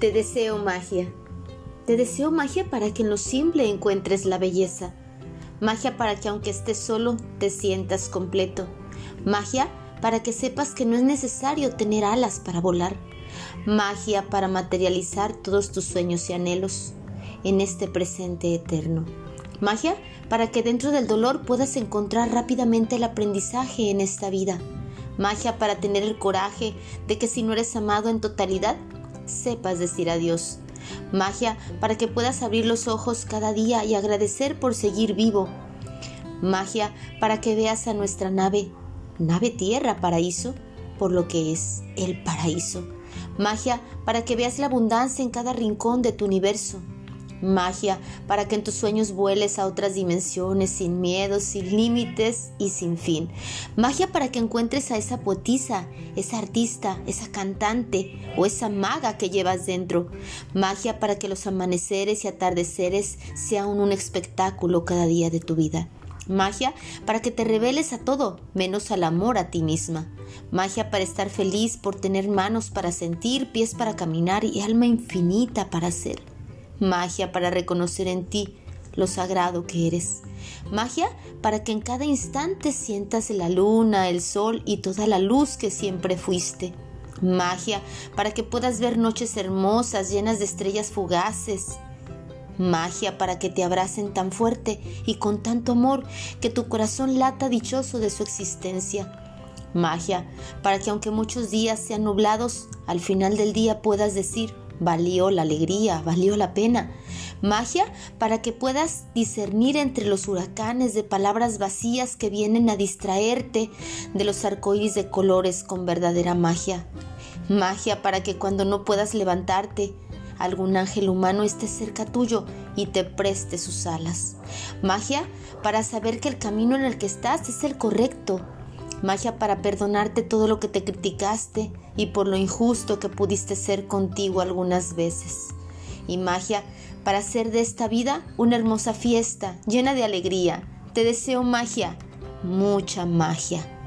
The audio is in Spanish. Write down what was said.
Te deseo magia. Te deseo magia para que en lo simple encuentres la belleza. Magia para que aunque estés solo te sientas completo. Magia para que sepas que no es necesario tener alas para volar. Magia para materializar todos tus sueños y anhelos en este presente eterno. Magia para que dentro del dolor puedas encontrar rápidamente el aprendizaje en esta vida. Magia para tener el coraje de que si no eres amado en totalidad, sepas decir adiós. Magia para que puedas abrir los ojos cada día y agradecer por seguir vivo. Magia para que veas a nuestra nave, nave tierra paraíso, por lo que es el paraíso. Magia para que veas la abundancia en cada rincón de tu universo magia para que en tus sueños vueles a otras dimensiones sin miedos, sin límites y sin fin. Magia para que encuentres a esa poetisa, esa artista, esa cantante o esa maga que llevas dentro. Magia para que los amaneceres y atardeceres sean un espectáculo cada día de tu vida. Magia para que te reveles a todo, menos al amor a ti misma. Magia para estar feliz por tener manos para sentir, pies para caminar y alma infinita para ser magia para reconocer en ti lo sagrado que eres, magia para que en cada instante sientas la luna, el sol y toda la luz que siempre fuiste, magia para que puedas ver noches hermosas llenas de estrellas fugaces, magia para que te abracen tan fuerte y con tanto amor que tu corazón lata dichoso de su existencia. Magia para que aunque muchos días sean nublados, al final del día puedas decir, valió la alegría, valió la pena. Magia para que puedas discernir entre los huracanes de palabras vacías que vienen a distraerte de los arcoíris de colores con verdadera magia. Magia para que cuando no puedas levantarte, algún ángel humano esté cerca tuyo y te preste sus alas. Magia para saber que el camino en el que estás es el correcto magia para perdonarte todo lo que te criticaste y por lo injusto que pudiste ser contigo algunas veces. Y magia para hacer de esta vida una hermosa fiesta llena de alegría. Te deseo magia, mucha magia.